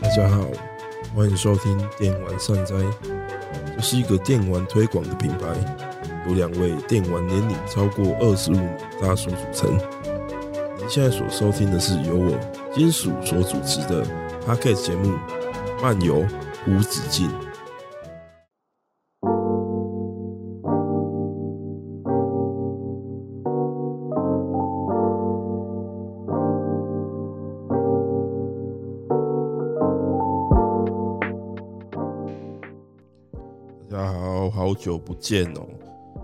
大家好，欢迎收听电玩善哉，这是一个电玩推广的品牌，由两位电玩年龄超过二十五大叔组成。您现在所收听的是由我金属所主持的 Podcast 节目《漫游无止境》。久不见哦！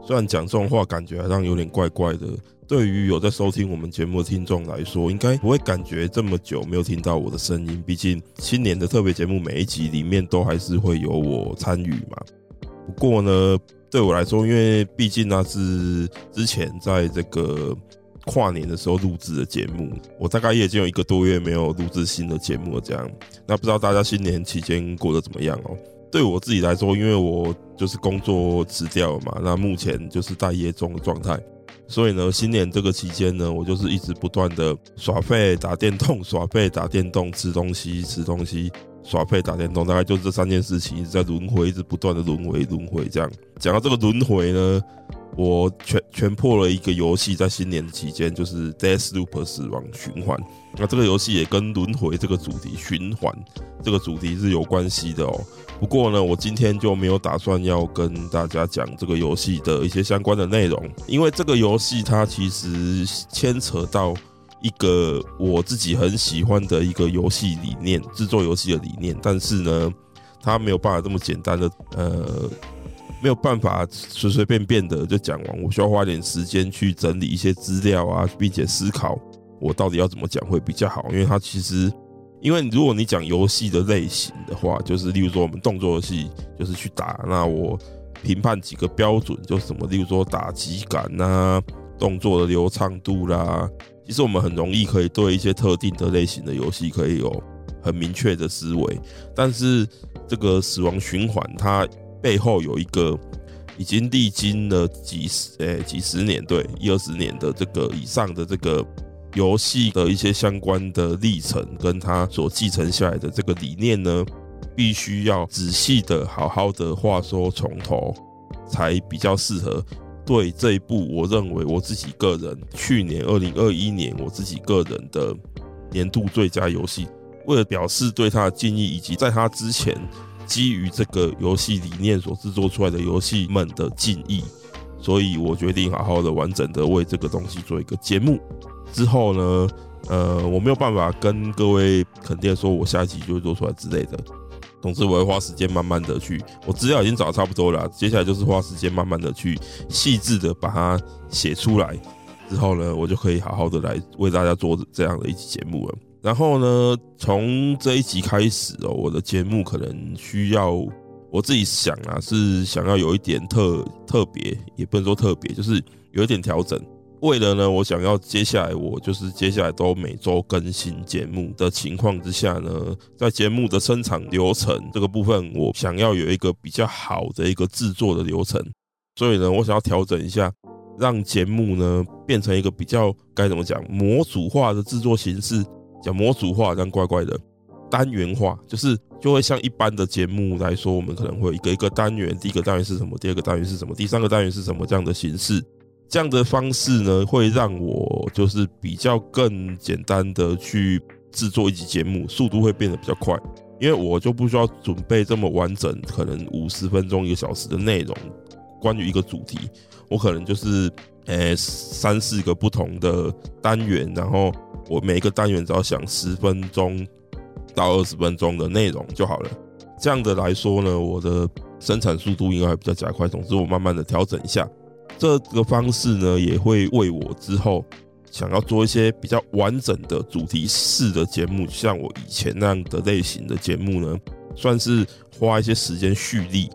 虽然讲这种话感觉好像有点怪怪的，对于有在收听我们节目的听众来说，应该不会感觉这么久没有听到我的声音。毕竟新年的特别节目每一集里面都还是会有我参与嘛。不过呢，对我来说，因为毕竟那是之前在这个跨年的时候录制的节目，我大概也已经有一个多月没有录制新的节目了。这样，那不知道大家新年期间过得怎么样哦？对我自己来说，因为我就是工作辞掉了嘛，那目前就是待业中的状态，所以呢，新年这个期间呢，我就是一直不断的耍废、打电动、耍废、打电动、吃东西、吃东西、耍废、打电动，大概就这三件事情一直在轮回，一直不断的轮回、轮回这样。讲到这个轮回呢，我全全破了一个游戏，在新年期间就是 Deathloop 死亡循环。那这个游戏也跟轮回这个主题、循环这个主题是有关系的哦。不过呢，我今天就没有打算要跟大家讲这个游戏的一些相关的内容，因为这个游戏它其实牵扯到一个我自己很喜欢的一个游戏理念，制作游戏的理念。但是呢，它没有办法这么简单的，呃，没有办法随随便便的就讲完。我需要花点时间去整理一些资料啊，并且思考我到底要怎么讲会比较好，因为它其实。因为如果你讲游戏的类型的话，就是例如说我们动作游戏就是去打，那我评判几个标准，就是什么，例如说打击感呐、动作的流畅度啦，其实我们很容易可以对一些特定的类型的游戏可以有很明确的思维。但是这个死亡循环它背后有一个已经历经了几十诶几十年，对一二十年的这个以上的这个。游戏的一些相关的历程，跟他所继承下来的这个理念呢，必须要仔细的、好好的话说从头，才比较适合对这一部。我认为我自己个人去年二零二一年我自己个人的年度最佳游戏，为了表示对他的敬意，以及在他之前基于这个游戏理念所制作出来的游戏们的敬意，所以我决定好好的、完整的为这个东西做一个节目。之后呢，呃，我没有办法跟各位肯定说，我下一集就会做出来之类的。总之，我会花时间慢慢的去，我资料已经找差不多了，接下来就是花时间慢慢的去细致的把它写出来。之后呢，我就可以好好的来为大家做这样的一期节目了。然后呢，从这一集开始哦，我的节目可能需要我自己想啊，是想要有一点特特别，也不能说特别，就是有一点调整。为了呢，我想要接下来我就是接下来都每周更新节目的情况之下呢，在节目的生产流程这个部分，我想要有一个比较好的一个制作的流程，所以呢，我想要调整一下，让节目呢变成一个比较该怎么讲模组化的制作形式，讲模组化这样怪怪的，单元化就是就会像一般的节目来说，我们可能会一个一个单元，第一个单元是什么，第二个单元是什么，第三个单元是什么这样的形式。这样的方式呢，会让我就是比较更简单的去制作一集节目，速度会变得比较快，因为我就不需要准备这么完整，可能五十分钟一个小时的内容，关于一个主题，我可能就是呃三四个不同的单元，然后我每一个单元只要想十分钟到二十分钟的内容就好了。这样的来说呢，我的生产速度应该会比较加快。总之，我慢慢的调整一下。这个方式呢，也会为我之后想要做一些比较完整的主题式的节目，像我以前那样的类型的节目呢，算是花一些时间蓄力。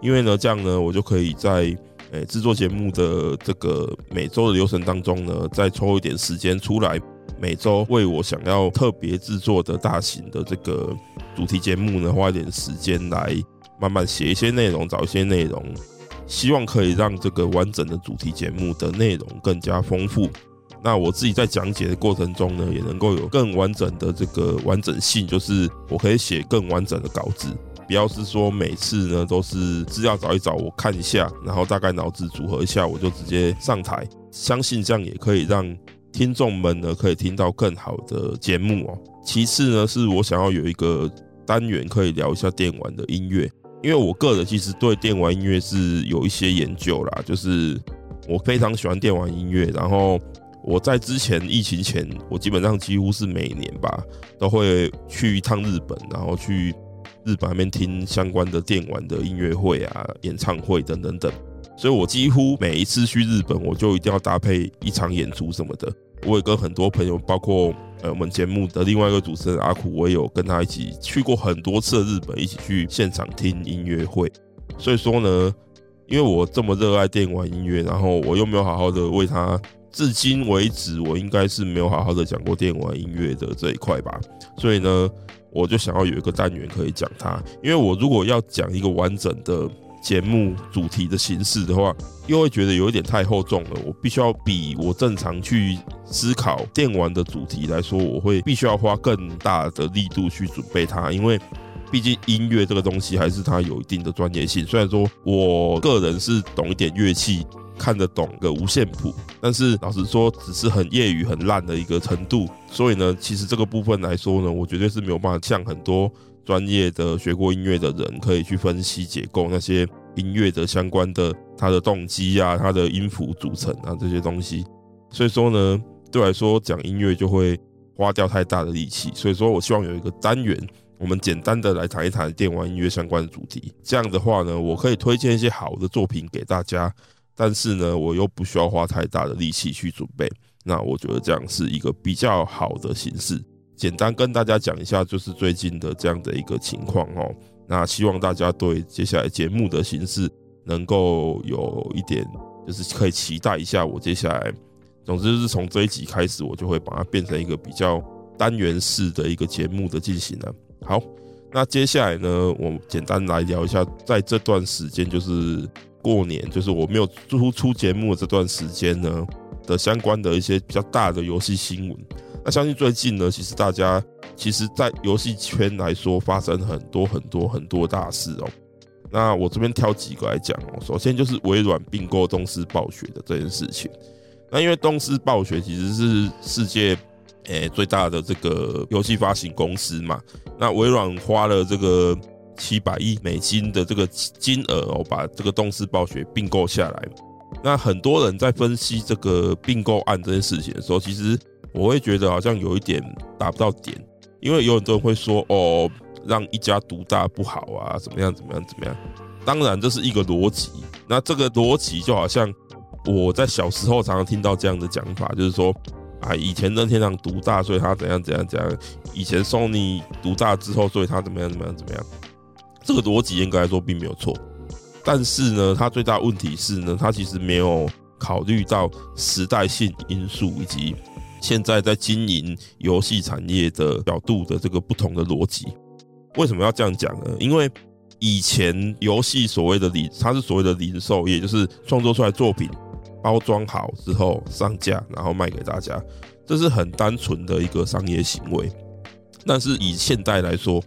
因为呢，这样呢，我就可以在诶制作节目的这个每周的流程当中呢，再抽一点时间出来，每周为我想要特别制作的大型的这个主题节目呢，花一点时间来慢慢写一些内容，找一些内容。希望可以让这个完整的主题节目的内容更加丰富，那我自己在讲解的过程中呢，也能够有更完整的这个完整性，就是我可以写更完整的稿子，不要是说每次呢都是资料找一找，我看一下，然后大概脑子组合一下，我就直接上台。相信这样也可以让听众们呢可以听到更好的节目哦。其次呢，是我想要有一个单元可以聊一下电玩的音乐，因为我个人其实对电玩音乐是有一些研究啦，就是我非常喜欢电玩音乐，然后。我在之前疫情前，我基本上几乎是每年吧都会去一趟日本，然后去日本那边听相关的电玩的音乐会啊、演唱会等等等。所以我几乎每一次去日本，我就一定要搭配一场演出什么的。我也跟很多朋友，包括呃我们节目的另外一个主持人阿苦，我也有跟他一起去过很多次的日本，一起去现场听音乐会。所以说呢，因为我这么热爱电玩音乐，然后我又没有好好的为他。至今为止，我应该是没有好好的讲过电玩音乐的这一块吧，所以呢，我就想要有一个单元可以讲它。因为我如果要讲一个完整的节目主题的形式的话，又会觉得有一点太厚重了。我必须要比我正常去思考电玩的主题来说，我会必须要花更大的力度去准备它，因为毕竟音乐这个东西还是它有一定的专业性。虽然说我个人是懂一点乐器。看得懂个五线谱，但是老实说，只是很业余、很烂的一个程度。所以呢，其实这个部分来说呢，我绝对是没有办法像很多专业的学过音乐的人可以去分析解构那些音乐的相关的它的动机啊、它的音符组成啊这些东西。所以说呢，对我来说讲音乐就会花掉太大的力气。所以说我希望有一个单元，我们简单的来谈一谈电玩音乐相关的主题。这样的话呢，我可以推荐一些好的作品给大家。但是呢，我又不需要花太大的力气去准备，那我觉得这样是一个比较好的形式。简单跟大家讲一下，就是最近的这样的一个情况哦。那希望大家对接下来节目的形式能够有一点，就是可以期待一下我接下来。总之就是从这一集开始，我就会把它变成一个比较单元式的一个节目的进行了。好，那接下来呢，我简单来聊一下，在这段时间就是。过年就是我没有出出节目的这段时间呢的相关的一些比较大的游戏新闻。那相信最近呢，其实大家其实，在游戏圈来说，发生很多很多很多大事哦。那我这边挑几个来讲哦。首先就是微软并购东斯暴雪的这件事情。那因为东斯暴雪其实是世界诶最大的这个游戏发行公司嘛，那微软花了这个。七百亿美金的这个金额哦，把这个东斯暴雪并购下来。那很多人在分析这个并购案这件事情的时候，其实我会觉得好像有一点达不到点，因为有很多人会说哦，让一家独大不好啊，怎么样怎么样怎么样。当然这是一个逻辑，那这个逻辑就好像我在小时候常常听到这样的讲法，就是说啊，以前任天堂独大，所以他怎样怎样怎样；以前 Sony 独大之后，所以他怎么样怎么样怎么样。这个逻辑应该来说并没有错，但是呢，它最大问题是呢，它其实没有考虑到时代性因素以及现在在经营游戏产业的角度的这个不同的逻辑。为什么要这样讲呢？因为以前游戏所谓的零，它是所谓的零售业，就是创作出来作品包装好之后上架，然后卖给大家，这是很单纯的一个商业行为。但是以现代来说，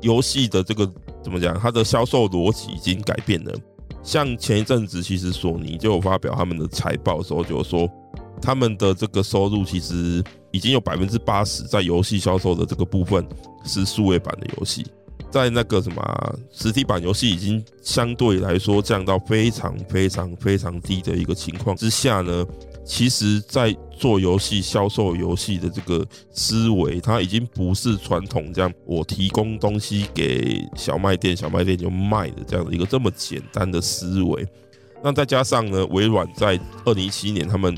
游戏的这个。怎么讲？它的销售逻辑已经改变了。像前一阵子，其实索尼就有发表他们的财报的时候，就说他们的这个收入其实已经有百分之八十在游戏销售的这个部分是数位版的游戏，在那个什么实体版游戏已经相对来说降到非常非常非常低的一个情况之下呢。其实，在做游戏、销售游戏的这个思维，它已经不是传统这样，我提供东西给小卖店，小卖店就卖的这样的一个这么简单的思维。那再加上呢，微软在二零一七年他们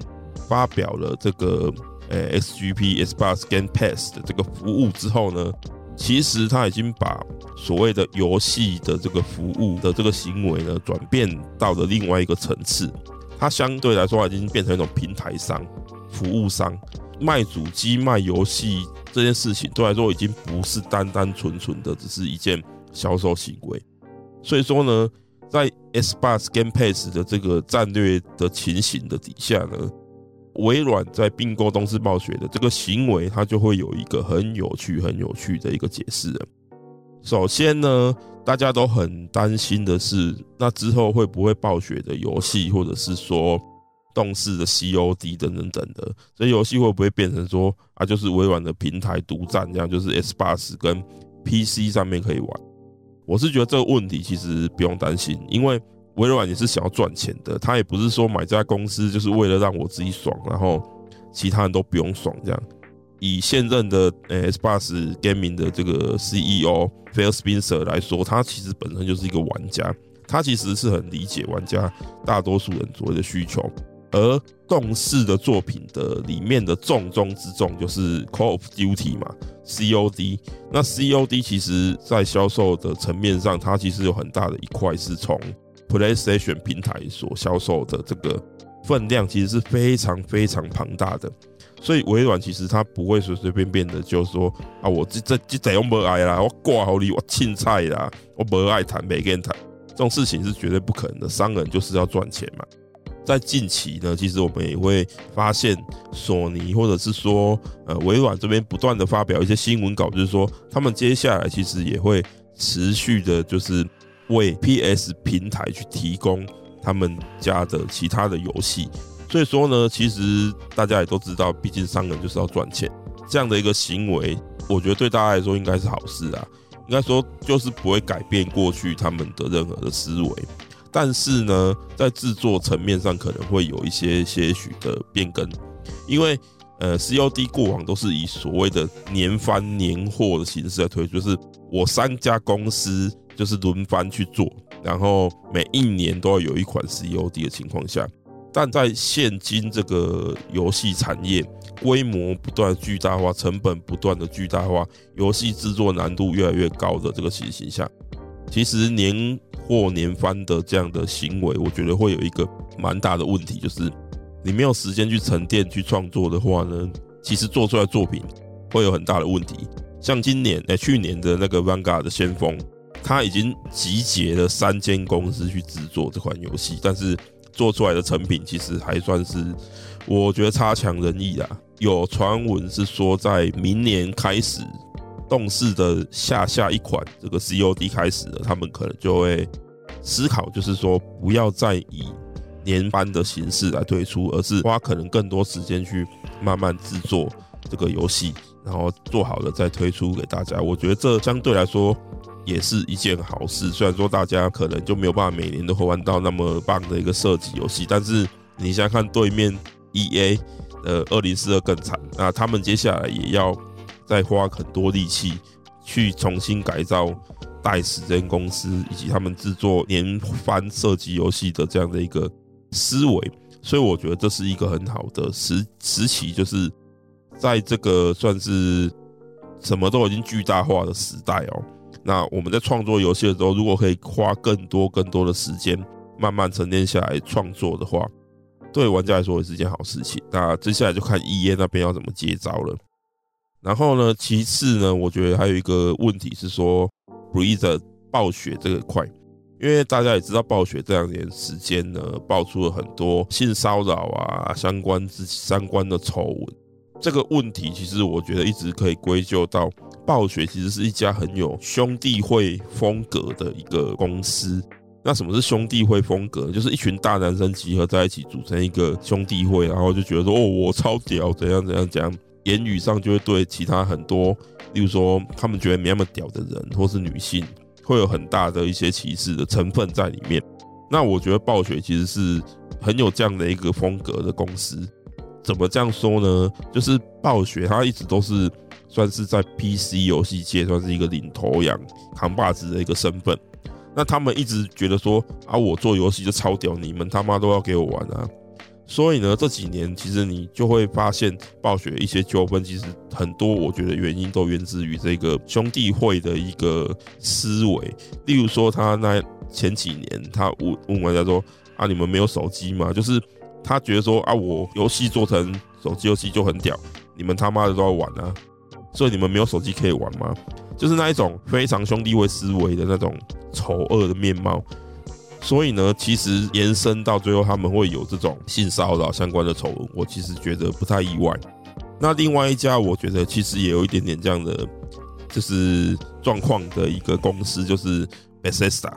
发表了这个呃 XGP Xbox Game Pass 的这个服务之后呢，其实他已经把所谓的游戏的这个服务的这个行为呢，转变到了另外一个层次。它相对来说已经变成一种平台商、服务商，卖主机、卖游戏这件事情，对来说已经不是单单纯纯的只是一件销售行为。所以说呢，在 Xbox Game Pass 的这个战略的情形的底下呢，微软在并购东视暴雪的这个行为，它就会有一个很有趣、很有趣的一个解释了。首先呢，大家都很担心的是，那之后会不会暴雪的游戏，或者是说动视的 COD 等等等的，这游戏会不会变成说啊，就是微软的平台独占，这样就是 Xbox 跟 PC 上面可以玩？我是觉得这个问题其实不用担心，因为。微软也是想要赚钱的，他也不是说买这家公司就是为了让我自己爽，然后其他人都不用爽这样。以现任的呃 Xbox Gaming 的这个 CEO Phil Spencer 来说，他其实本身就是一个玩家，他其实是很理解玩家大多数人所谓的需求。而动视的作品的里面的重中之重就是 Call of Duty 嘛，COD。那 COD 其实在销售的层面上，它其实有很大的一块是从 PlayStation 平台所销售的这个分量其实是非常非常庞大的，所以微软其实它不会随随便便的就说啊，我这这这这样不爱啦，我挂好你我青菜啦，我不爱谈没跟谈，这种事情是绝对不可能的。商人就是要赚钱嘛。在近期呢，其实我们也会发现索尼或者是说呃微软这边不断的发表一些新闻稿，就是说他们接下来其实也会持续的，就是。为 PS 平台去提供他们家的其他的游戏，所以说呢，其实大家也都知道，毕竟商人就是要赚钱，这样的一个行为，我觉得对大家来说应该是好事啊。应该说就是不会改变过去他们的任何的思维，但是呢，在制作层面上可能会有一些些许的变更，因为呃，COD 过往都是以所谓的年番年货的形式来推，就是我三家公司。就是轮番去做，然后每一年都要有一款 COD 的情况下，但在现今这个游戏产业规模不断巨大化、成本不断的巨大化、游戏制作难度越来越高的这个情形下，其实年货年番的这样的行为，我觉得会有一个蛮大的问题，就是你没有时间去沉淀去创作的话呢，其实做出来作品会有很大的问题。像今年哎，去年的那个 Vanguard 的先锋。他已经集结了三间公司去制作这款游戏，但是做出来的成品其实还算是我觉得差强人意啦。有传闻是说，在明年开始，动视的下下一款这个 COD 开始了，他们可能就会思考，就是说不要再以年班的形式来推出，而是花可能更多时间去慢慢制作这个游戏，然后做好了再推出给大家。我觉得这相对来说。也是一件好事，虽然说大家可能就没有办法每年都会玩到那么棒的一个射击游戏，但是你想想看对面 EA 的二零四二更惨，那他们接下来也要再花很多力气去重新改造 DICE 这间公司以及他们制作年番射击游戏的这样的一个思维，所以我觉得这是一个很好的时时期，就是在这个算是什么都已经巨大化的时代哦。那我们在创作游戏的时候，如果可以花更多更多的时间，慢慢沉淀下来创作的话，对玩家来说也是件好事情。那接下来就看 EA 那边要怎么接招了。然后呢，其次呢，我觉得还有一个问题是说，Blizzard 暴雪这个块，因为大家也知道，暴雪这两年时间呢，爆出了很多性骚扰啊相关之相关的丑闻。这个问题其实我觉得一直可以归咎到。暴雪其实是一家很有兄弟会风格的一个公司。那什么是兄弟会风格？就是一群大男生集合在一起组成一个兄弟会，然后就觉得说：“哦，我超屌，怎样怎样怎样。”言语上就会对其他很多，例如说他们觉得没那么屌的人或是女性，会有很大的一些歧视的成分在里面。那我觉得暴雪其实是很有这样的一个风格的公司。怎么这样说呢？就是暴雪它一直都是。算是在 PC 游戏界算是一个领头羊、扛把子的一个身份。那他们一直觉得说啊，我做游戏就超屌，你们他妈都要给我玩啊！所以呢，这几年其实你就会发现，暴雪一些纠纷，其实很多我觉得原因都源自于这个兄弟会的一个思维。例如说，他那前几年他问问玩家说啊，你们没有手机吗？就是他觉得说啊，我游戏做成手机游戏就很屌，你们他妈的都要玩啊！所以你们没有手机可以玩吗？就是那一种非常兄弟会思维的那种丑恶的面貌。所以呢，其实延伸到最后他们会有这种性骚扰相关的丑闻，我其实觉得不太意外。那另外一家，我觉得其实也有一点点这样的，就是状况的一个公司，就是 Bethesda。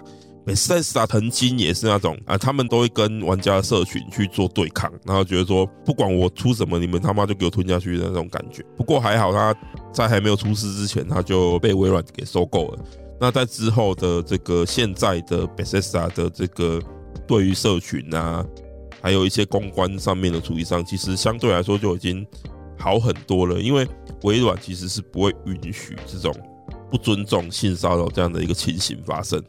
Bethesda 曾经也是那种啊，他们都会跟玩家社群去做对抗，然后觉得说，不管我出什么，你们他妈就给我吞下去的那种感觉。不过还好，他在还没有出事之前，他就被微软给收购了。那在之后的这个现在的 Bethesda 的这个对于社群啊，还有一些公关上面的处理上，其实相对来说就已经好很多了。因为微软其实是不会允许这种不尊重、性骚扰这样的一个情形发生。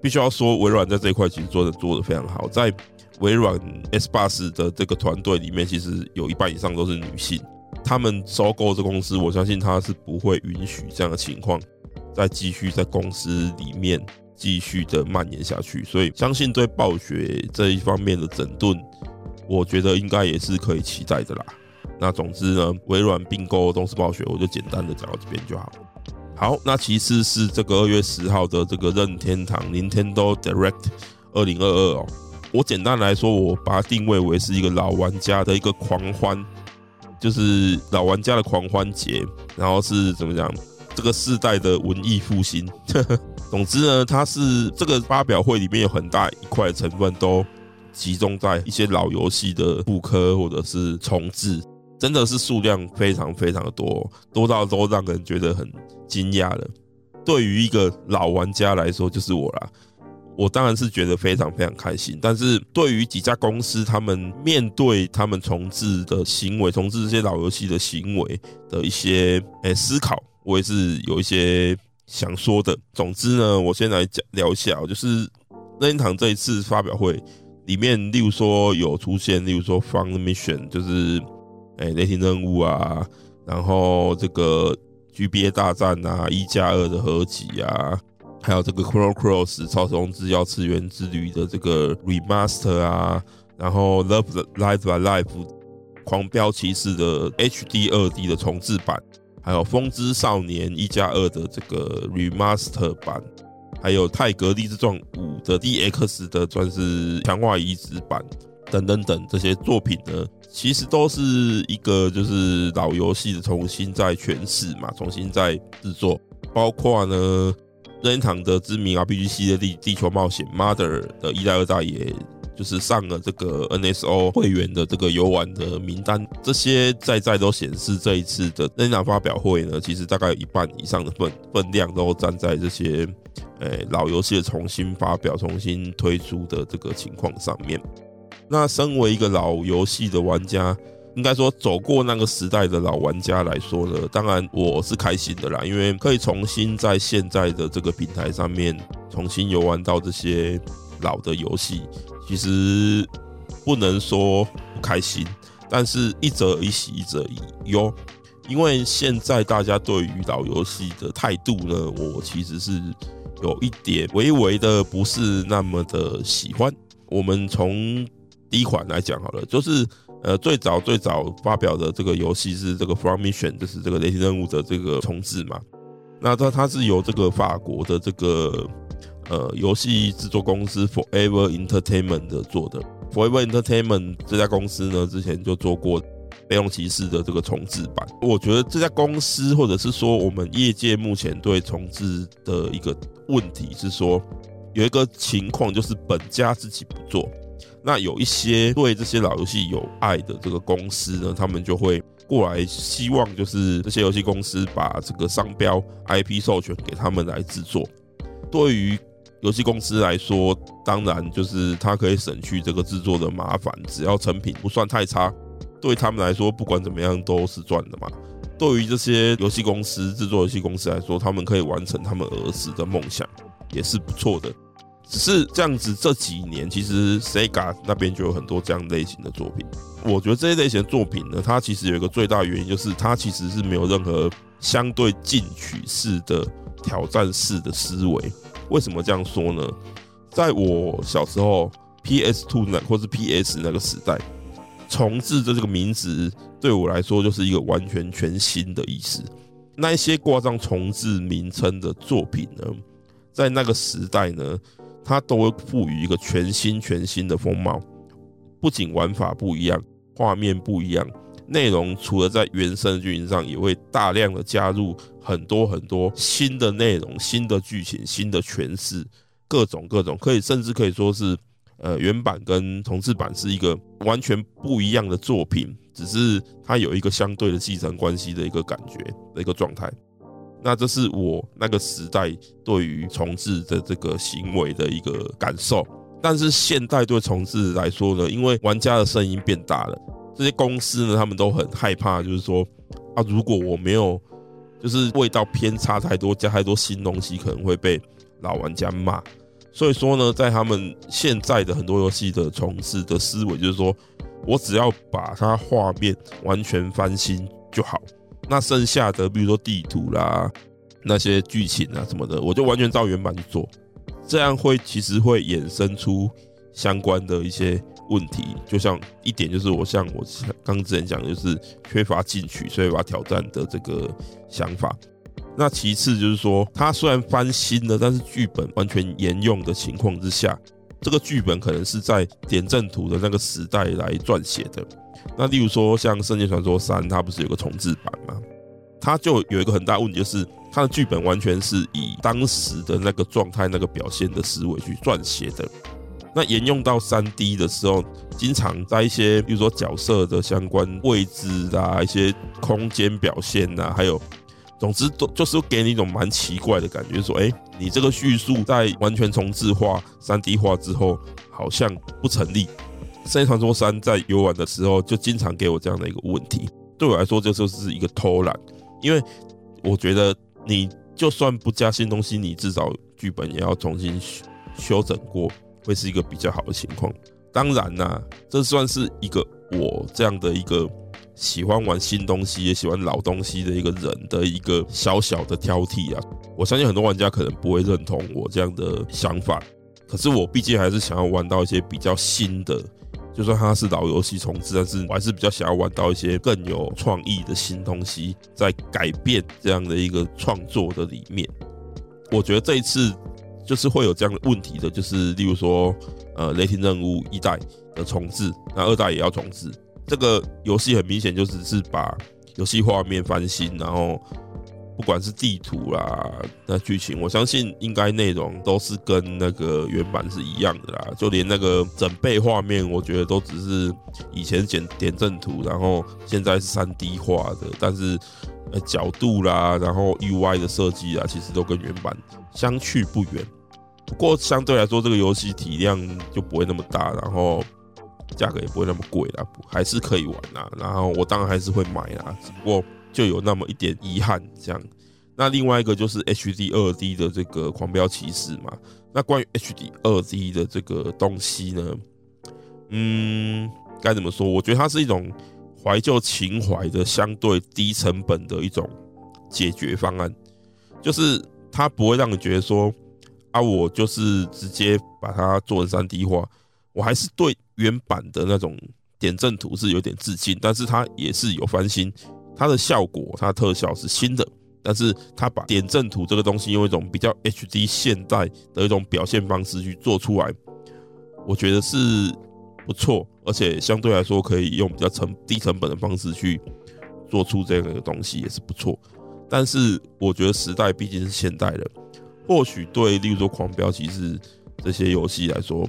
必须要说，微软在这一块其实做的做的非常好。在微软 S Bus 的这个团队里面，其实有一半以上都是女性。他们收购这公司，我相信他是不会允许这样的情况再继续在公司里面继续的蔓延下去。所以，相信对暴雪这一方面的整顿，我觉得应该也是可以期待的啦。那总之呢，微软并购动视暴雪，我就简单的讲到这边就好。好，那其次是这个二月十号的这个任天堂 Nintendo Direct 二零二二哦。我简单来说，我把它定位为是一个老玩家的一个狂欢，就是老玩家的狂欢节。然后是怎么讲？这个世代的文艺复兴。总之呢，它是这个发表会里面有很大一块成分都集中在一些老游戏的复刻或者是重制。真的是数量非常非常的多，多到都让人觉得很惊讶了。对于一个老玩家来说，就是我啦，我当然是觉得非常非常开心。但是对于几家公司，他们面对他们重置的行为，重置这些老游戏的行为的一些诶思考，我也是有一些想说的。总之呢，我先来讲聊一下，就是任天堂这一次发表会里面，例如说有出现，例如说 Fun Mission，就是。哎，雷霆任务啊，然后这个 GBA 大战啊，一加二的合集啊，还有这个 Chrono Cross 超时空之钥次元之旅的这个 Remaster 啊，然后 Love Live by Life 狂飙骑士的 HD 二 D 的重制版，还有风之少年一加二的这个 Remaster 版，还有泰格立志传五的 DX 的算是强化移植版。等等等这些作品呢，其实都是一个就是老游戏的重新再诠释嘛，重新再制作。包括呢，任天堂的知名 RPG 系列《地地球冒险 Mother》的一代、二代，也就是上了这个 NSO 会员的这个游玩的名单。这些在在都显示这一次的任天堂发表会呢，其实大概有一半以上的分分量都站在这些诶老游戏的重新发表、重新推出的这个情况上面。那身为一个老游戏的玩家，应该说走过那个时代的老玩家来说呢，当然我是开心的啦，因为可以重新在现在的这个平台上面重新游玩到这些老的游戏，其实不能说不开心，但是一则以喜，一则以忧，因为现在大家对于老游戏的态度呢，我其实是有一点微微的不是那么的喜欢。我们从第一款来讲好了，就是呃最早最早发表的这个游戏是这个 From Mission，就是这个雷霆任务的这个重置嘛。那它它是由这个法国的这个呃游戏制作公司 Forever Entertainment 做的。Forever Entertainment 这家公司呢，之前就做过《贝隆骑士》的这个重置版。我觉得这家公司或者是说我们业界目前对重置的一个问题是说，有一个情况就是本家自己不做。那有一些对这些老游戏有爱的这个公司呢，他们就会过来，希望就是这些游戏公司把这个商标 IP 授权给他们来制作。对于游戏公司来说，当然就是它可以省去这个制作的麻烦，只要成品不算太差，对他们来说不管怎么样都是赚的嘛。对于这些游戏公司制作游戏公司来说，他们可以完成他们儿时的梦想，也是不错的。只是这样子，这几年其实 Sega 那边就有很多这样类型的作品。我觉得这些类型的作品呢，它其实有一个最大原因，就是它其实是没有任何相对进取式的挑战式的思维。为什么这样说呢？在我小时候，PS2 那或是 PS 那个时代，重置的这个名字对我来说就是一个完全全新的意思。那一些挂上重置名称的作品呢，在那个时代呢。它都会赋予一个全新全新的风貌。不仅玩法不一样，画面不一样，内容除了在原生剧情上，也会大量的加入很多很多新的内容、新的剧情、新的诠释，各种各种，可以甚至可以说是，呃，原版跟重制版是一个完全不一样的作品，只是它有一个相对的继承关系的一个感觉的一个状态。那这是我那个时代对于重置的这个行为的一个感受。但是现代对重置来说呢，因为玩家的声音变大了，这些公司呢，他们都很害怕，就是说啊，如果我没有，就是味道偏差太多，加太多新东西，可能会被老玩家骂。所以说呢，在他们现在的很多游戏的重置的思维，就是说我只要把它画面完全翻新就好，那剩下的比如说地图啦、那些剧情啊什么的，我就完全照原版去做。这样会其实会衍生出相关的一些问题，就像一点就是我像我刚之前讲的，就是缺乏进取，所以把挑战的这个想法。那其次就是说，它虽然翻新了，但是剧本完全沿用的情况之下，这个剧本可能是在点阵图的那个时代来撰写的。那例如说像《圣剑传说三》，它不是有个重制版吗？它就有一个很大问题，就是它的剧本完全是以当时的那个状态、那个表现的思维去撰写的。那沿用到三 D 的时候，经常在一些比如说角色的相关位置啊、一些空间表现啊，还有，总之都就是给你一种蛮奇怪的感觉，说，哎，你这个叙述在完全重制化、三 D 化之后，好像不成立。《圣剑传说三》在游玩的时候，就经常给我这样的一个问题。对我来说，这就是一个偷懒。因为我觉得你就算不加新东西，你至少剧本也要重新修整过，会是一个比较好的情况。当然啦，这算是一个我这样的一个喜欢玩新东西也喜欢老东西的一个人的一个小小的挑剔啊。我相信很多玩家可能不会认同我这样的想法，可是我毕竟还是想要玩到一些比较新的。就算它是老游戏重置，但是我还是比较想要玩到一些更有创意的新东西，在改变这样的一个创作的里面。我觉得这一次就是会有这样的问题的，就是例如说，呃，雷霆任务一代的重置，那二代也要重置。这个游戏很明显就只是把游戏画面翻新，然后。不管是地图啦，那剧情，我相信应该内容都是跟那个原版是一样的啦。就连那个整备画面，我觉得都只是以前剪点阵图，然后现在是三 D 画的，但是呃角度啦，然后 UI 的设计啊，其实都跟原版相去不远。不过相对来说，这个游戏体量就不会那么大，然后价格也不会那么贵啦，还是可以玩啦。然后我当然还是会买啦，只不过。就有那么一点遗憾，这样。那另外一个就是 HD 二 D 的这个狂飙骑士嘛。那关于 HD 二 D 的这个东西呢，嗯，该怎么说？我觉得它是一种怀旧情怀的相对低成本的一种解决方案，就是它不会让你觉得说啊，我就是直接把它做成三 D 化，我还是对原版的那种点阵图是有点致敬，但是它也是有翻新。它的效果，它的特效是新的，但是它把点阵图这个东西用一种比较 HD 现代的一种表现方式去做出来，我觉得是不错，而且相对来说可以用比较成低成本的方式去做出这样的东西也是不错。但是我觉得时代毕竟是现代的，或许对例如说狂飙骑士这些游戏来说，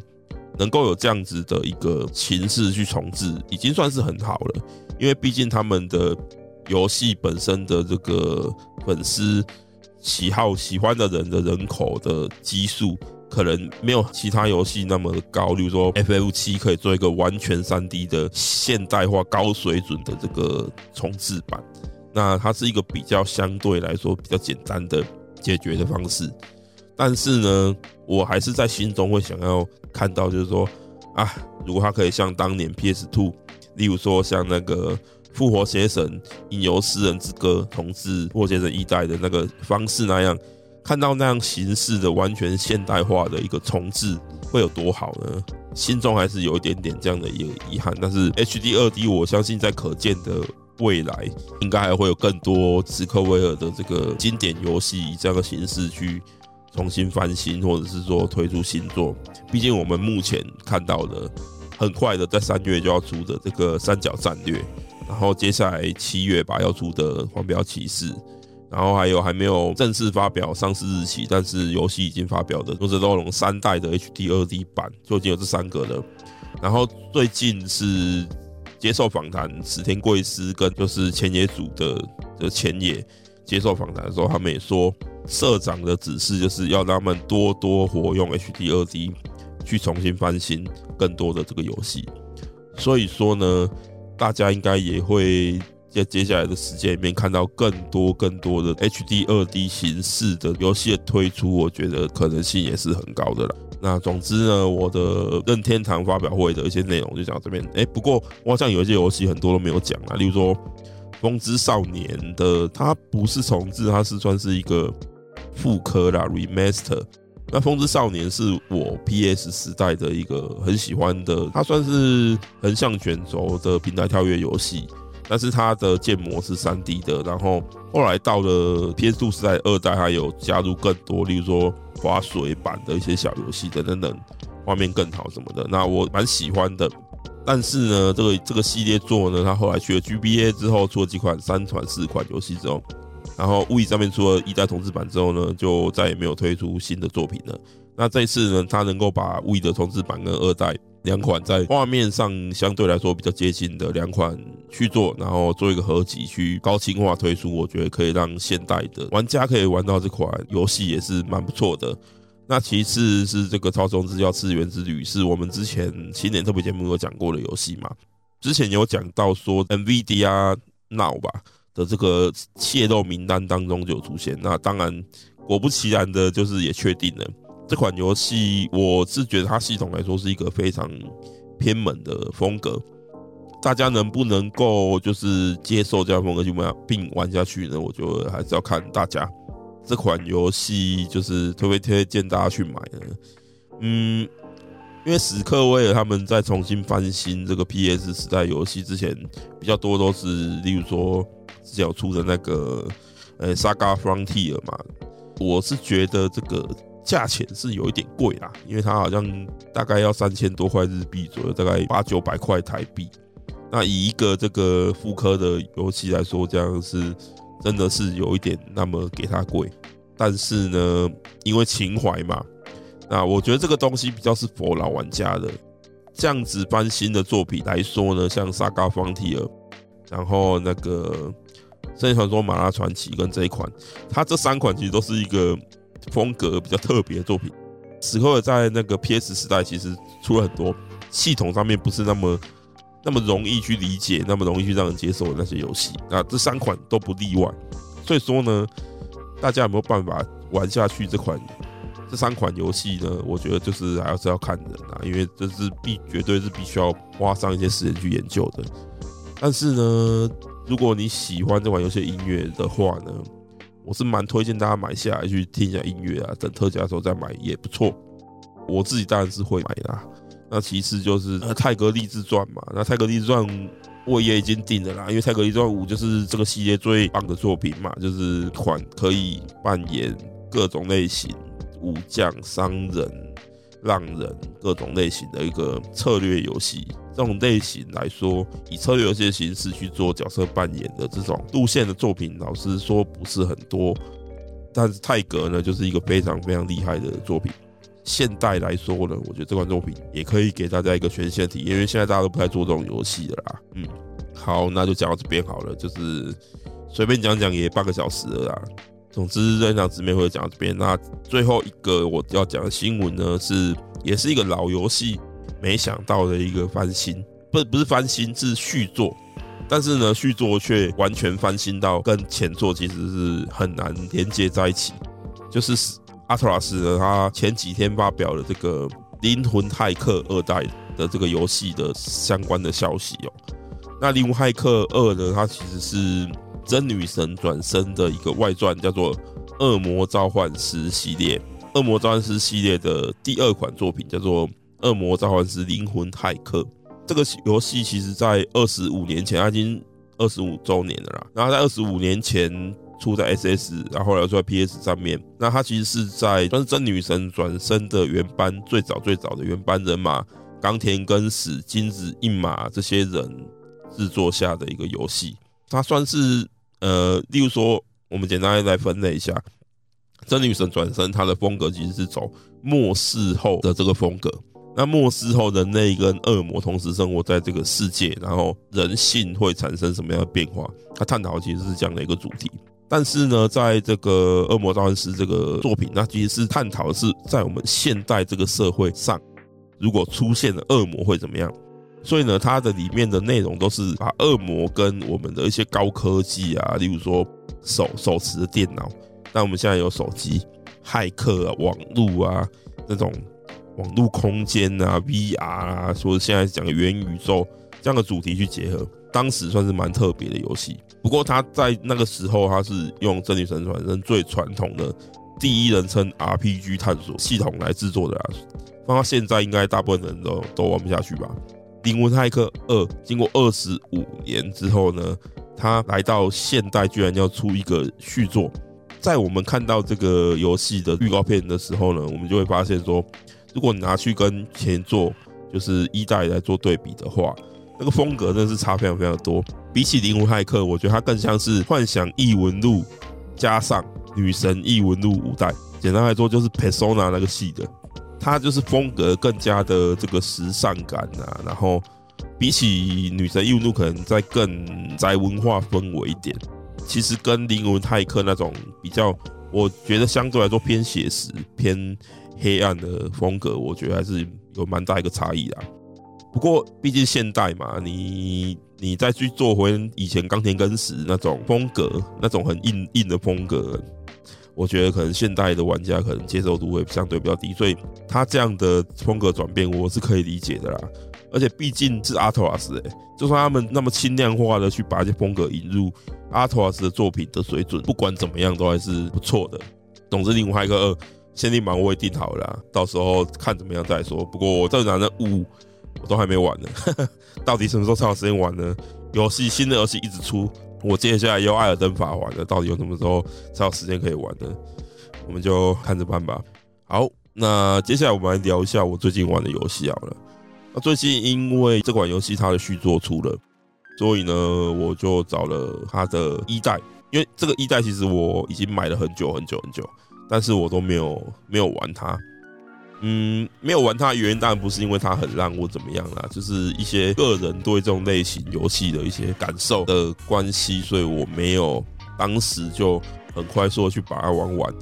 能够有这样子的一个形式去重置，已经算是很好了，因为毕竟他们的。游戏本身的这个粉丝喜好、喜欢的人的人口的基数，可能没有其他游戏那么高。例如说，FF7 可以做一个完全 3D 的现代化、高水准的这个重制版，那它是一个比较相对来说比较简单的解决的方式。但是呢，我还是在心中会想要看到，就是说啊，如果它可以像当年 PS2，例如说像那个。复活邪神引游诗人之歌重置复活邪神一代的那个方式那样，看到那样形式的完全现代化的一个重置会有多好呢？心中还是有一点点这样的一个遗憾。但是 HD 二 D 我相信在可见的未来，应该还会有更多史克威尔的这个经典游戏以这样的形式去重新翻新，或者是说推出新作。毕竟我们目前看到的，很快的在三月就要出的这个《三角战略》，然后接下来七月吧要出的《黄标骑士》，然后还有还没有正式发表上市日期，但是游戏已经发表的《勇者斗龙》三代的 HD 二 D 版，就已经有这三个了。然后最近是接受访谈，石田贵司跟就是前野组的的前野接受访谈的时候，他们也说。社长的指示就是要让他们多多活用 HD 二 D 去重新翻新更多的这个游戏，所以说呢，大家应该也会在接下来的时间里面看到更多更多的 HD 2D 形式的游戏的推出，我觉得可能性也是很高的了。那总之呢，我的任天堂发表会的一些内容就讲到这边。哎，不过我好像有一些游戏很多都没有讲啊，例如说《风之少年》的，它不是重置，它是算是一个。复刻啦，remaster。那《风之少年》是我 PS 时代的一个很喜欢的，它算是横向卷轴的平台跳跃游戏，但是它的建模是 3D 的。然后后来到了 PS2 时代二代，还有加入更多，例如说滑水版的一些小游戏等等等，画面更好什么的。那我蛮喜欢的。但是呢，这个这个系列作呢，它后来去了 GBA 之后，出了几款三款、四款游戏之后。然后 w i 上面出了一代重置版之后呢，就再也没有推出新的作品了。那这次呢，它能够把 w i 的重置版跟二代两款在画面上相对来说比较接近的两款去做，然后做一个合集去高清化推出，我觉得可以让现代的玩家可以玩到这款游戏也是蛮不错的。那其次是这个《超时空之钥次元之旅》，是我们之前新年特别节目有讲过的游戏嘛？之前有讲到说 NVIDIA Now 吧。的这个泄露名单当中就有出现，那当然果不其然的，就是也确定了这款游戏。我是觉得它系统来说是一个非常偏门的风格，大家能不能够就是接受这样风格去玩并玩下去呢？我觉得还是要看大家这款游戏就是特别推荐大家去买呢？嗯，因为史克威尔他们在重新翻新这个 PS 时代游戏之前，比较多都是例如说。之前有出的那个呃《Saga Frontier》嘛，我是觉得这个价钱是有一点贵啦，因为它好像大概要三千多块日币左右，大概八九百块台币。那以一个这个复刻的游戏来说，这样是真的是有一点那么给它贵。但是呢，因为情怀嘛，那我觉得这个东西比较是佛老玩家的。这样子翻新的作品来说呢，像《Saga Frontier》，然后那个。《圣剑传说：玛拉传奇》跟这一款，它这三款其实都是一个风格比较特别的作品。史克威尔在那个 PS 时代其实出了很多系统上面不是那么那么容易去理解、那么容易去让人接受的那些游戏，那这三款都不例外。所以说呢，大家有没有办法玩下去这款这三款游戏呢？我觉得就是还是要看人啊，因为这是必绝对是必须要花上一些时间去研究的。但是呢，如果你喜欢这款游戏音乐的话呢，我是蛮推荐大家买下来去听一下音乐啊，等特价的时候再买也不错。我自己当然是会买的。那其次就是《泰格立志传》嘛，那《泰格立志传》我也已经定了啦，因为《泰格立志传五》就是这个系列最棒的作品嘛，就是款可以扮演各种类型武将、商人、浪人各种类型的一个策略游戏。这种类型来说，以策略游戏的形式去做角色扮演的这种路线的作品，老实说不是很多。但是泰格呢，就是一个非常非常厉害的作品。现代来说呢，我觉得这款作品也可以给大家一个全新的体验，因为现在大家都不太做这种游戏了啦。嗯，好，那就讲到这边好了，就是随便讲讲也半个小时了啦。总之，这场直面会讲到这边。那最后一个我要讲的新闻呢，是也是一个老游戏。没想到的一个翻新，不不是翻新，是续作，但是呢，续作却完全翻新到跟前作其实是很难连接在一起。就是阿特拉斯呢，他前几天发表了这个《灵魂骇客二代》的这个游戏的相关的消息哦。那《灵魂骇客二》呢，它其实是真女神转生的一个外传，叫做《恶魔召唤师》系列，《恶魔召唤师》系列的第二款作品叫做。《恶魔召唤师：灵魂骇客》这个游戏，其实在二十五年前，它已经二十五周年了啦。然后在二十五年前出在 SS，然后后来出在 PS 上面。那它其实是在算是真女神转生的原班最早最早的原班人马冈田根史、金子一马这些人制作下的一个游戏。它算是呃，例如说，我们简单来分类一下，真女神转生它的风格其实是走末世后的这个风格。那末世后，人类跟恶魔同时生活在这个世界，然后人性会产生什么样的变化？它探讨其实是这样的一个主题。但是呢，在这个《恶魔召唤师》这个作品，那其实是探讨的是在我们现代这个社会上，如果出现了恶魔会怎么样？所以呢，它的里面的内容都是把恶魔跟我们的一些高科技啊，例如说手手持的电脑，那我们现在有手机、骇客啊、网络啊那种网络空间啊、VR 啊，说现在讲元宇宙这样的主题去结合，当时算是蛮特别的游戏。不过他在那个时候，他是用真女神转生最传统的第一人称 RPG 探索系统来制作的啊，放到现在应该大部分人都都玩不下去吧。灵魂骇客二经过二十五年之后呢，他来到现代，居然要出一个续作。在我们看到这个游戏的预告片的时候呢，我们就会发现说，如果你拿去跟前作就是一代来做对比的话，那个风格真的是差非常非常多。比起《灵魂骇客》，我觉得它更像是《幻想异闻录》加上《女神异闻录》五代。简单来说，就是 Persona 那个系的，它就是风格更加的这个时尚感啊。然后比起《女神异闻录》，可能再更宅文化氛围一点。其实跟《灵魂泰克》那种比较，我觉得相对来说偏写实、偏黑暗的风格，我觉得还是有蛮大一个差异的。不过，毕竟现代嘛，你你再去做回以前冈田根史那种风格，那种很硬硬的风格，我觉得可能现代的玩家可能接受度会相对比较低，所以他这样的风格转变，我是可以理解的啦。而且毕竟是阿托拉斯，哎，就算他们那么轻量化的去把这些风格引入阿托拉斯的作品的水准，不管怎么样都还是不错的。总之，灵魂骇客二限定版我也定好了啦，到时候看怎么样再说。不过我这男的五。我都还没玩呢，到底什么时候才有时间玩呢？游戏新的游戏一直出，我接下来又艾尔登法玩了，到底有什么时候才有时间可以玩呢？我们就看着办吧。好，那接下来我们来聊一下我最近玩的游戏好了。那最近因为这款游戏它的续作出了，所以呢，我就找了它的一代，因为这个一代其实我已经买了很久很久很久，但是我都没有没有玩它。嗯，没有玩它的原因当然不是因为它很烂或怎么样啦，就是一些个人对这种类型游戏的一些感受的关系，所以我没有当时就很快速的去把它玩完。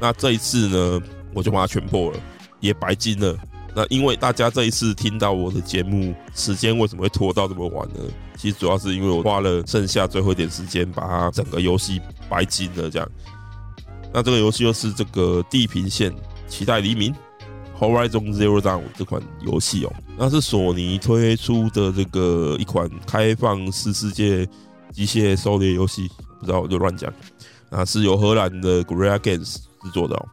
那这一次呢，我就把它全破了，也白金了。那因为大家这一次听到我的节目时间为什么会拖到这么晚呢？其实主要是因为我花了剩下最后一点时间把它整个游戏白金了这样。那这个游戏又是这个《地平线：期待黎明》。Horizon Zero Dawn 这款游戏哦，那是索尼推出的这个一款开放式世界机械狩猎游戏，不知道我就乱讲。啊，是由荷兰的 Guerrilla Games 制作的哦。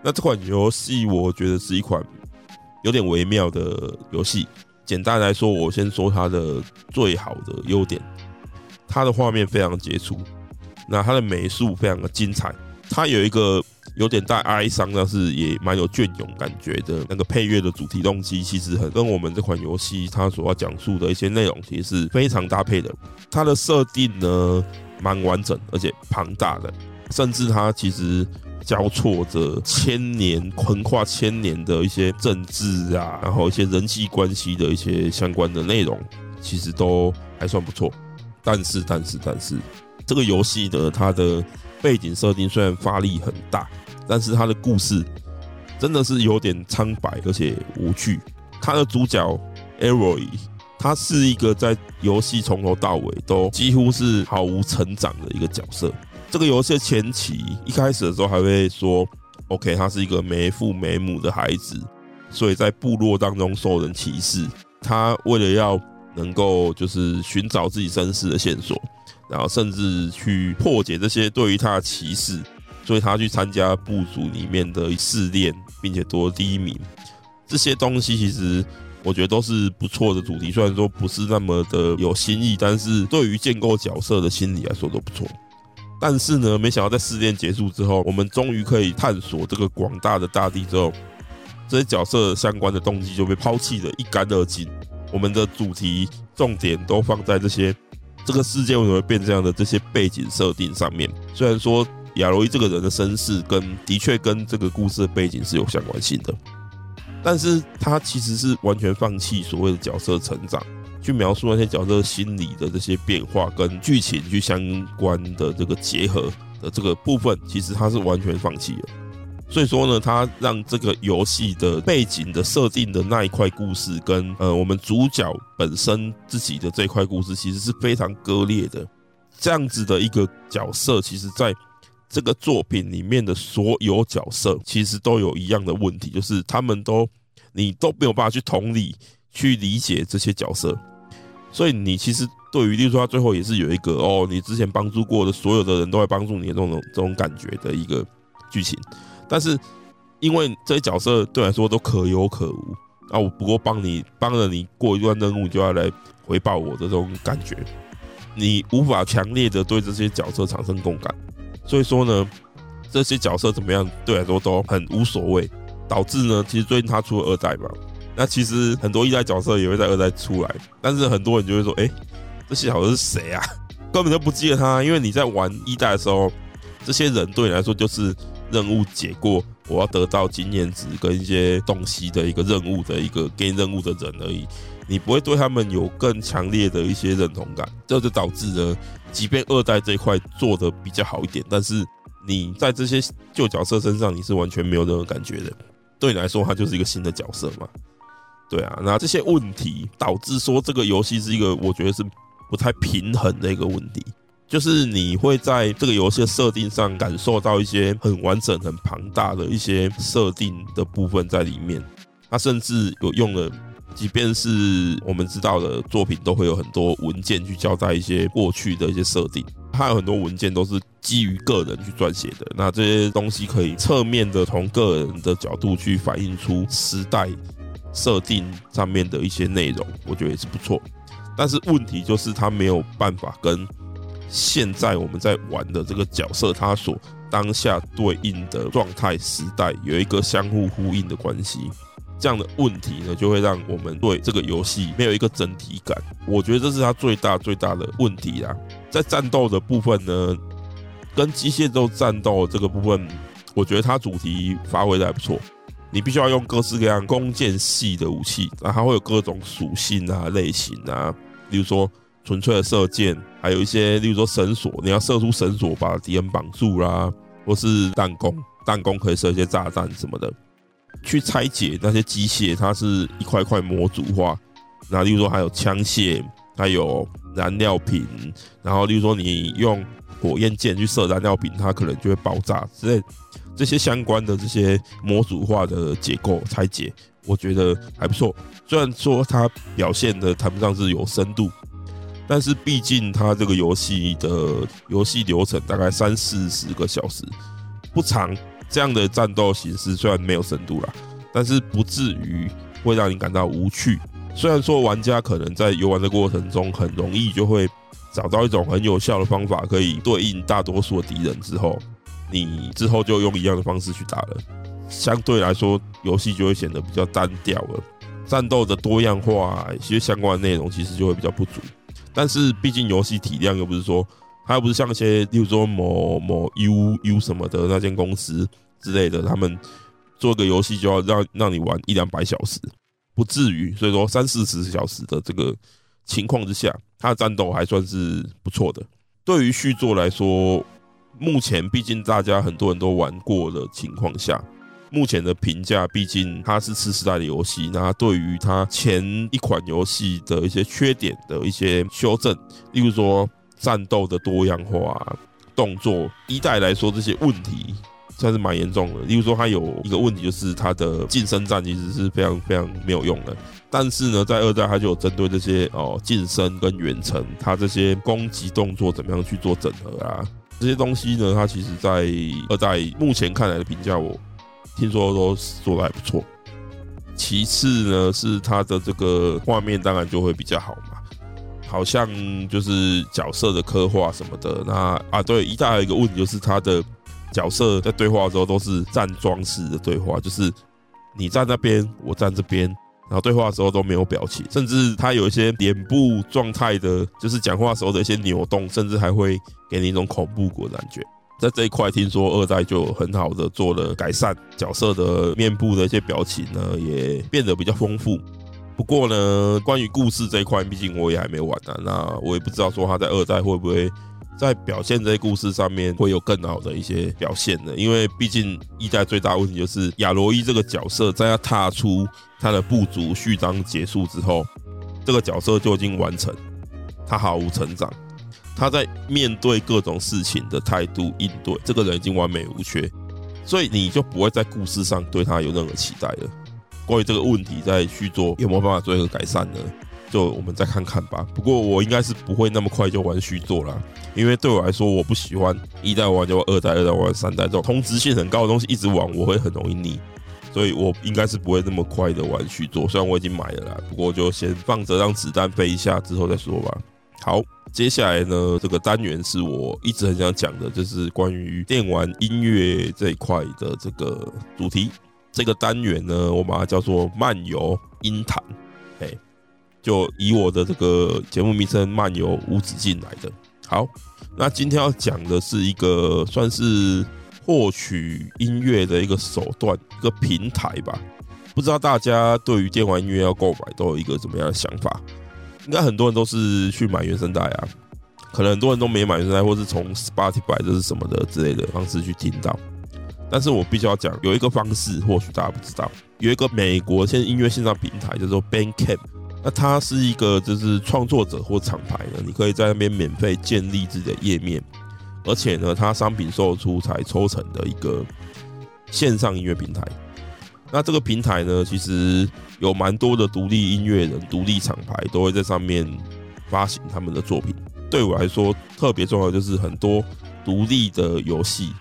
那这款游戏我觉得是一款有点微妙的游戏。简单来说，我先说它的最好的优点，它的画面非常杰出，那它的美术非常的精彩，它有一个。有点带哀伤，但是也蛮有隽永感觉的那个配乐的主题动机，其实很跟我们这款游戏它所要讲述的一些内容，其实是非常搭配的。它的设定呢，蛮完整而且庞大的，甚至它其实交错着千年、横跨千年的一些政治啊，然后一些人际关系的一些相关的内容，其实都还算不错。但是，但是，但是，这个游戏呢，它的背景设定虽然发力很大。但是它的故事真的是有点苍白，而且无趣。它的主角 Aloy，他是一个在游戏从头到尾都几乎是毫无成长的一个角色。这个游戏前期一开始的时候还会说，OK，他是一个没父没母的孩子，所以在部落当中受人歧视。他为了要能够就是寻找自己身世的线索，然后甚至去破解这些对于他的歧视。所以他去参加部族里面的试炼，并且夺第一名，这些东西其实我觉得都是不错的主题。虽然说不是那么的有新意，但是对于建构角色的心理来说都不错。但是呢，没想到在试炼结束之后，我们终于可以探索这个广大的大地之后，这些角色相关的动机就被抛弃得一干二净。我们的主题重点都放在这些这个世界为什么会变这样的这些背景设定上面。虽然说亚罗伊这个人的身世跟的确跟这个故事的背景是有相关性的，但是他其实是完全放弃所谓的角色成长。去描述那些角色心理的这些变化，跟剧情去相关的这个结合的这个部分，其实他是完全放弃了。所以说呢，他让这个游戏的背景的设定的那一块故事，跟呃我们主角本身自己的这块故事，其实是非常割裂的。这样子的一个角色，其实在这个作品里面的所有角色，其实都有一样的问题，就是他们都你都没有办法去同理、去理解这些角色。所以你其实对于，例如说他最后也是有一个哦，你之前帮助过的所有的人都会帮助你的这种这种感觉的一个剧情，但是因为这些角色对来说都可有可无啊，我不过帮你帮了你过一段任务，就要来回报我的这种感觉，你无法强烈的对这些角色产生共感，所以说呢，这些角色怎么样对来说都很无所谓，导致呢，其实最近他出了二代嘛。那其实很多一代角色也会在二代出来，但是很多人就会说：“哎，这些好像是谁啊？根本就不记得他。”因为你在玩一代的时候，这些人对你来说就是任务解过，我要得到经验值跟一些东西的一个任务的一个给任务的人而已。你不会对他们有更强烈的一些认同感，这就导致了，即便二代这一块做的比较好一点，但是你在这些旧角色身上你是完全没有任何感觉的。对你来说，他就是一个新的角色嘛。对啊，那这些问题导致说这个游戏是一个我觉得是不太平衡的一个问题，就是你会在这个游戏的设定上感受到一些很完整、很庞大的一些设定的部分在里面。它甚至有用了，即便是我们知道的作品，都会有很多文件去交代一些过去的一些设定。它有很多文件都是基于个人去撰写的，那这些东西可以侧面的从个人的角度去反映出时代。设定上面的一些内容，我觉得也是不错，但是问题就是它没有办法跟现在我们在玩的这个角色，它所当下对应的状态时代有一个相互呼应的关系。这样的问题呢，就会让我们对这个游戏没有一个整体感。我觉得这是它最大最大的问题啦。在战斗的部分呢，跟机械斗战斗这个部分，我觉得它主题发挥的还不错。你必须要用各式各样弓箭系的武器，然后它会有各种属性啊、类型啊，比如说纯粹的射箭，还有一些例如说绳索，你要射出绳索把敌人绑住啦，或是弹弓，弹弓可以射一些炸弹什么的。去拆解那些机械，它是一块块模组化，那例如说还有枪械，还有燃料瓶，然后例如说你用火焰箭去射燃料瓶，它可能就会爆炸之类。这些相关的这些模组化的结构拆解，我觉得还不错。虽然说它表现的谈不上是有深度，但是毕竟它这个游戏的游戏流程大概三四十个小时，不长。这样的战斗形式虽然没有深度啦，但是不至于会让你感到无趣。虽然说玩家可能在游玩的过程中很容易就会找到一种很有效的方法，可以对应大多数的敌人之后。你之后就用一样的方式去打了，相对来说游戏就会显得比较单调了。战斗的多样化，一些相关的内容其实就会比较不足。但是毕竟游戏体量又不是说，它又不是像一些，例如说某某 U U 什么的那间公司之类的，他们做个游戏就要让让你玩一两百小时，不至于。所以说三四十小时的这个情况之下，它的战斗还算是不错的。对于续作来说。目前，毕竟大家很多人都玩过的情况下，目前的评价，毕竟它是次世代的游戏，那对于它前一款游戏的一些缺点的一些修正，例如说战斗的多样化、动作，一代来说这些问题算是蛮严重的。例如说，它有一个问题就是它的近身战其实是非常非常没有用的，但是呢，在二代它就有针对这些哦近身跟远程，它这些攻击动作怎么样去做整合啊。这些东西呢，它其实，在二代目前看来的评价，我听说都做的还不错。其次呢，是它的这个画面当然就会比较好嘛。好像就是角色的刻画什么的。那啊，对，一大有一个问题就是他的角色在对话的时候都是站桩式的对话，就是你站那边，我站这边，然后对话的时候都没有表情，甚至他有一些脸部状态的，就是讲话时候的一些扭动，甚至还会给你一种恐怖谷的感觉。在这一块，听说二代就很好的做了改善，角色的面部的一些表情呢，也变得比较丰富。不过呢，关于故事这一块，毕竟我也还没玩呢、啊，那我也不知道说他在二代会不会在表现这些故事上面会有更好的一些表现呢？因为毕竟一代最大问题就是亚罗伊这个角色，在他踏出他的部族序章结束之后，这个角色就已经完成，他毫无成长。他在面对各种事情的态度应对，这个人已经完美无缺，所以你就不会在故事上对他有任何期待了。关于这个问题，在续作有没有办法做一个改善呢？就我们再看看吧。不过我应该是不会那么快就玩续作啦，因为对我来说，我不喜欢一代玩就二代，二代玩三代这种同质性很高的东西一直玩，我会很容易腻。所以我应该是不会那么快的玩续作，虽然我已经买了啦，不过就先放着让子弹飞一下之后再说吧。好。接下来呢，这个单元是我一直很想讲的，就是关于电玩音乐这一块的这个主题。这个单元呢，我把它叫做“漫游音坛”，哎，就以我的这个节目名称“漫游无止境”来的。好，那今天要讲的是一个算是获取音乐的一个手段，一个平台吧。不知道大家对于电玩音乐要购买都有一个怎么样的想法？应该很多人都是去买原声带啊，可能很多人都没买原声带，或是从 Spotify 这是什么的之类的方式去听到。但是我必须要讲，有一个方式，或许大家不知道，有一个美国现在音乐线上平台叫做 Bandcamp，那它是一个就是创作者或厂牌呢，你可以在那边免费建立自己的页面，而且呢，它商品售出才抽成的一个线上音乐平台。那这个平台呢，其实有蛮多的独立音乐人、独立厂牌都会在上面发行他们的作品。对我来说，特别重要就是很多独立的游戏，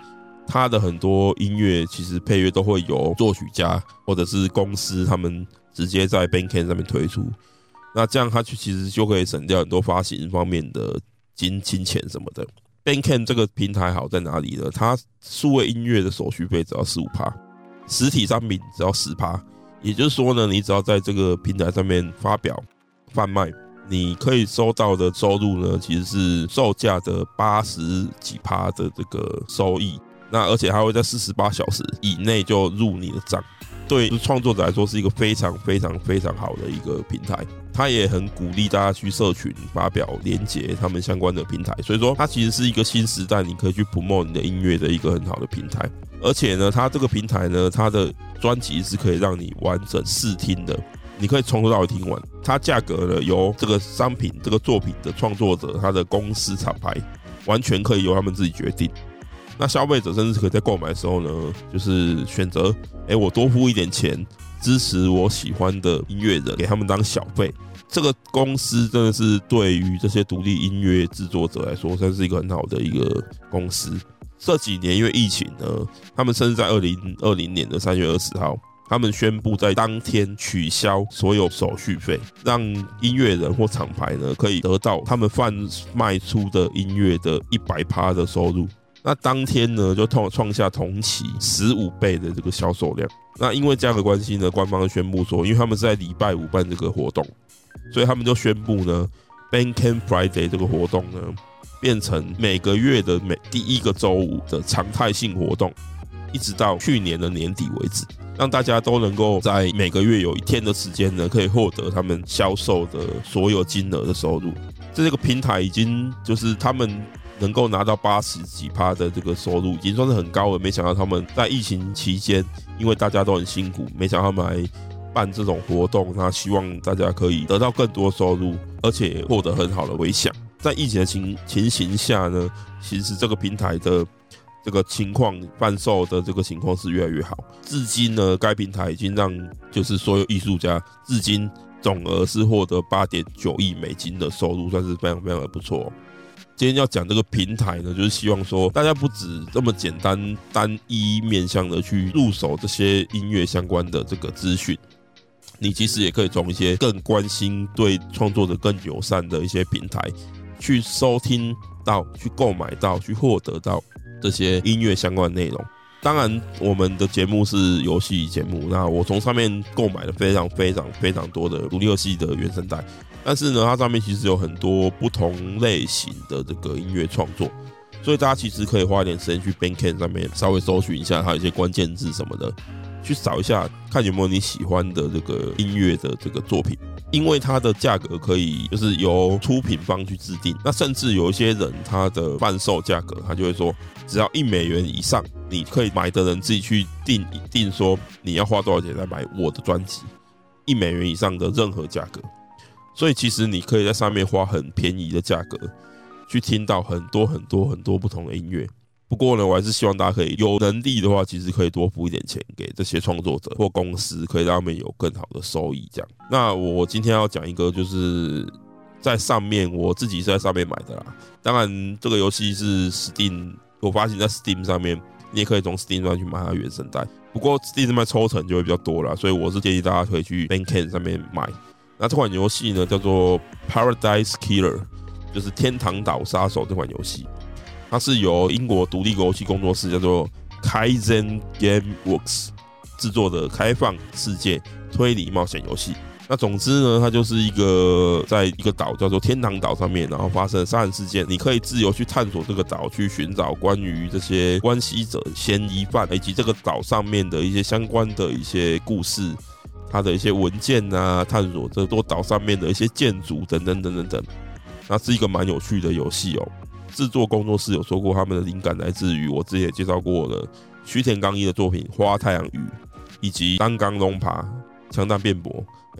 它的很多音乐其实配乐都会由作曲家或者是公司他们直接在 Bandcamp 上面推出。那这样它其实就可以省掉很多发行方面的金金钱什么的。Bandcamp 这个平台好在哪里呢？它数位音乐的手续费只要十五趴。实体商品只要十趴，也就是说呢，你只要在这个平台上面发表贩卖，你可以收到的收入呢，其实是售价的八十几趴的这个收益。那而且还会在四十八小时以内就入你的账。对创作者来说，是一个非常非常非常好的一个平台。他也很鼓励大家去社群发表连接他们相关的平台。所以说，它其实是一个新时代，你可以去 promote 你的音乐的一个很好的平台。而且呢，它这个平台呢，它的专辑是可以让你完整试听的，你可以从头到尾听完。它价格呢，由这个商品、这个作品的创作者、他的公司厂牌，完全可以由他们自己决定。那消费者甚至可以在购买的时候呢，就是选择，哎，我多付一点钱，支持我喜欢的音乐人，给他们当小费。这个公司真的是对于这些独立音乐制作者来说，算是一个很好的一个公司。这几年因为疫情呢，他们甚至在二零二零年的三月二十号，他们宣布在当天取消所有手续费，让音乐人或厂牌呢可以得到他们贩卖出的音乐的一百趴的收入。那当天呢就创创下同期十五倍的这个销售量。那因为这样的关系呢，官方宣布说，因为他们是在礼拜五办这个活动，所以他们就宣布呢，Bank Can Friday 这个活动呢。变成每个月的每第一个周五的常态性活动，一直到去年的年底为止，让大家都能够在每个月有一天的时间呢，可以获得他们销售的所有金额的收入。这个平台已经就是他们能够拿到八十几趴的这个收入，已经算是很高了。没想到他们在疫情期间，因为大家都很辛苦，没想到他们还办这种活动，那希望大家可以得到更多收入，而且获得很好的回响。在疫情的情情形下呢，其实这个平台的这个情况贩售的这个情况是越来越好。至今呢，该平台已经让就是所有艺术家至今总额是获得八点九亿美金的收入，算是非常非常的不错。今天要讲这个平台呢，就是希望说大家不止这么简单单一面向的去入手这些音乐相关的这个资讯。你其实也可以从一些更关心、对创作者更友善的一些平台去收听到、去购买到、去获得到这些音乐相关内容。当然，我们的节目是游戏节目，那我从上面购买了非常非常非常多的独立游戏的原声带，但是呢，它上面其实有很多不同类型的这个音乐创作，所以大家其实可以花一点时间去 Bandcamp 上面稍微搜寻一下它有一些关键字什么的，去找一下看有没有你喜欢的这个音乐的这个作品。因为它的价格可以就是由出品方去制定，那甚至有一些人他的贩售价格，他就会说只要一美元以上，你可以买的人自己去定定说你要花多少钱来买我的专辑，一美元以上的任何价格，所以其实你可以在上面花很便宜的价格去听到很多很多很多不同的音乐。不过呢，我还是希望大家可以有能力的话，其实可以多付一点钱给这些创作者或公司，可以让他们有更好的收益。这样，那我今天要讲一个，就是在上面我自己是在上面买的啦。当然，这个游戏是 Steam，我发行在 Steam 上面，你也可以从 Steam 上去买它原声带。不过 Steam 上面抽成就会比较多了，所以我是建议大家可以去 Bandcamp 上面买。那这款游戏呢，叫做 Paradise Killer，就是天堂岛杀手这款游戏。它是由英国独立游戏工作室叫做 Kaizen Gameworks 制作的开放世界推理冒险游戏。那总之呢，它就是一个在一个岛叫做天堂岛上面，然后发生杀人事件。你可以自由去探索这个岛，去寻找关于这些关系者、嫌疑犯以及这个岛上面的一些相关的一些故事，它的一些文件啊，探索这座岛上面的一些建筑等等等等等。那是一个蛮有趣的游戏哦。制作工作室有说过，他们的灵感来自于我之前也介绍过的须田刚一的作品《花太阳雨》，以及《单刚龙爬枪弹辩驳》。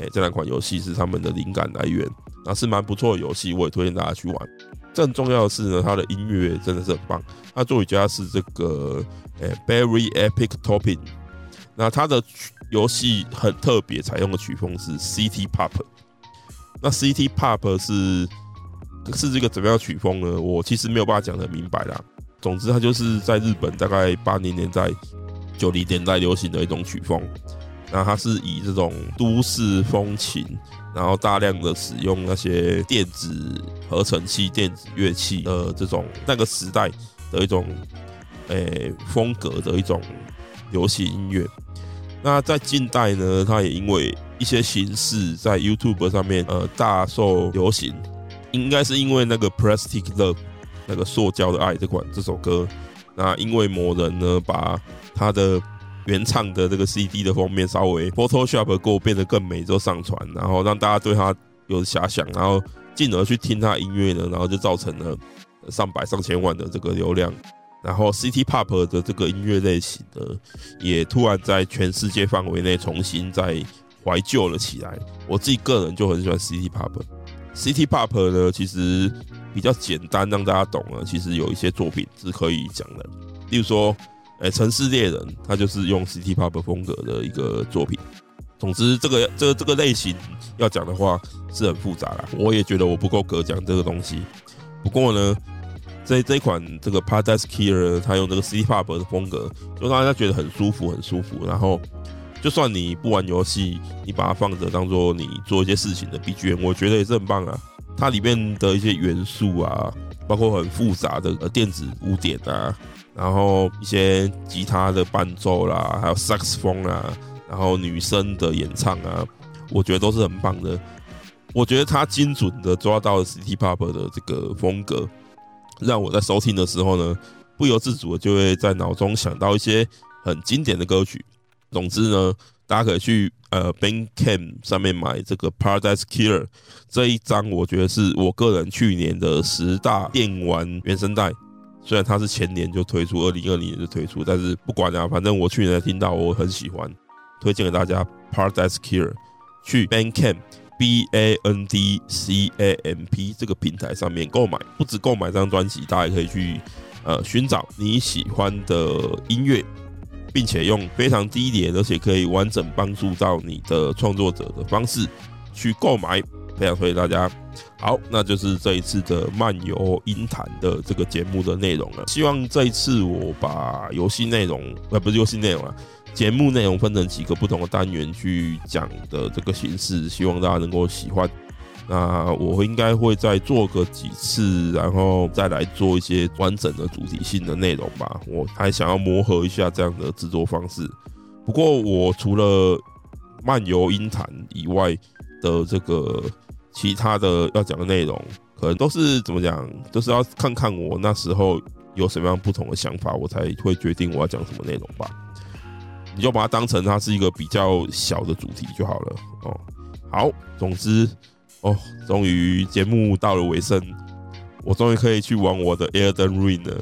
哎，这两款游戏是他们的灵感来源，那是蛮不错的游戏，我也推荐大家去玩。更重要的是呢，它的音乐真的是很棒。它作曲家是这个哎 Barry Epic Taupin，那它的曲游戏很特别，采用的曲风是 C T Pop。那 C T Pop 是。是这个怎么样曲风呢？我其实没有办法讲得明白啦。总之，它就是在日本大概八零年代、九零年代流行的一种曲风。那它是以这种都市风情，然后大量的使用那些电子合成器、电子乐器的这种那个时代的一种诶、风格的一种流行音乐。那在近代呢，它也因为一些形式在 YouTube 上面呃大受流行。应该是因为那个 Plastic Love，那个塑胶的爱这款这首歌，那因为某人呢把他的原唱的这个 CD 的封面稍微 Photoshop 过变得更美之后上传，然后让大家对他有遐想，然后进而去听他音乐呢，然后就造成了上百上千万的这个流量，然后 City Pop 的这个音乐类型呢，也突然在全世界范围内重新再怀旧了起来。我自己个人就很喜欢 City Pop。City Pop 呢，其实比较简单，让大家懂了。其实有一些作品是可以讲的，例如说，诶，城市猎人，它就是用 City Pop 风格的一个作品。总之，这个这个这个类型要讲的话是很复杂啦。我也觉得我不够格讲这个东西。不过呢，这这一款这个 Paradise Killer，它用这个 City Pop 的风格，就让大家觉得很舒服，很舒服。然后。就算你不玩游戏，你把它放着当做你做一些事情的 BGM，我觉得也是很棒啊。它里面的一些元素啊，包括很复杂的电子污点啊，然后一些吉他的伴奏啦，还有萨克斯风啊，然后女生的演唱啊，我觉得都是很棒的。我觉得它精准的抓到了 City Pop 的这个风格，让我在收听的时候呢，不由自主的就会在脑中想到一些很经典的歌曲。总之呢，大家可以去呃 Bandcamp 上面买这个 Paradise Killer 这一张，我觉得是我个人去年的十大电玩原声带。虽然它是前年就推出，二零二零年就推出，但是不管啊，反正我去年听到，我很喜欢，推荐给大家 Paradise Killer。去 Bandcamp B A N D C A M P 这个平台上面购买，不止购买这张专辑，大家可以去呃寻找你喜欢的音乐。并且用非常低廉，而且可以完整帮助到你的创作者的方式去购买，非常推荐大家。好，那就是这一次的漫游音坛的这个节目的内容了。希望这一次我把游戏内容，呃，不是游戏内容啊，节目内容分成几个不同的单元去讲的这个形式，希望大家能够喜欢。那我应该会再做个几次，然后再来做一些完整的主题性的内容吧。我还想要磨合一下这样的制作方式。不过我除了漫游音坛以外的这个其他的要讲的内容，可能都是怎么讲，都是要看看我那时候有什么样不同的想法，我才会决定我要讲什么内容吧。你就把它当成它是一个比较小的主题就好了哦。好，总之。哦，终于节目到了尾声，我终于可以去玩我的 Elden Ring 了。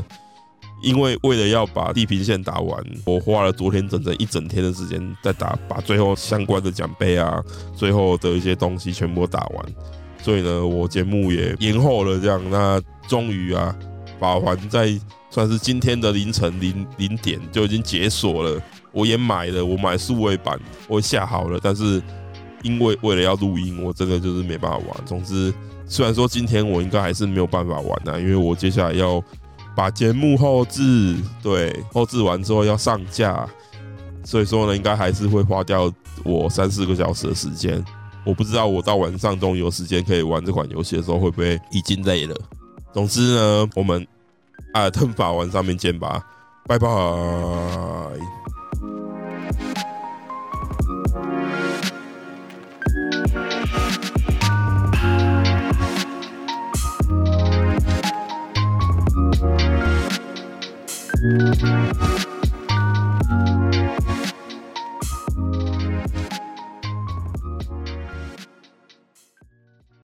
因为为了要把地平线打完，我花了昨天整整一整天的时间在打，把最后相关的奖杯啊，最后的一些东西全部打完。所以呢，我节目也延后了这样。那终于啊，把环在算是今天的凌晨零零点就已经解锁了。我也买了，我买数位版，我下好了，但是。因为为了要录音，我真的就是没办法玩。总之，虽然说今天我应该还是没有办法玩的，因为我接下来要把节目后置，对，后置完之后要上架，所以说呢，应该还是会花掉我三四个小时的时间。我不知道我到晚上终于有时间可以玩这款游戏的时候，会不会已经累了。总之呢，我们艾尔登法玩上面见吧，拜拜。嗯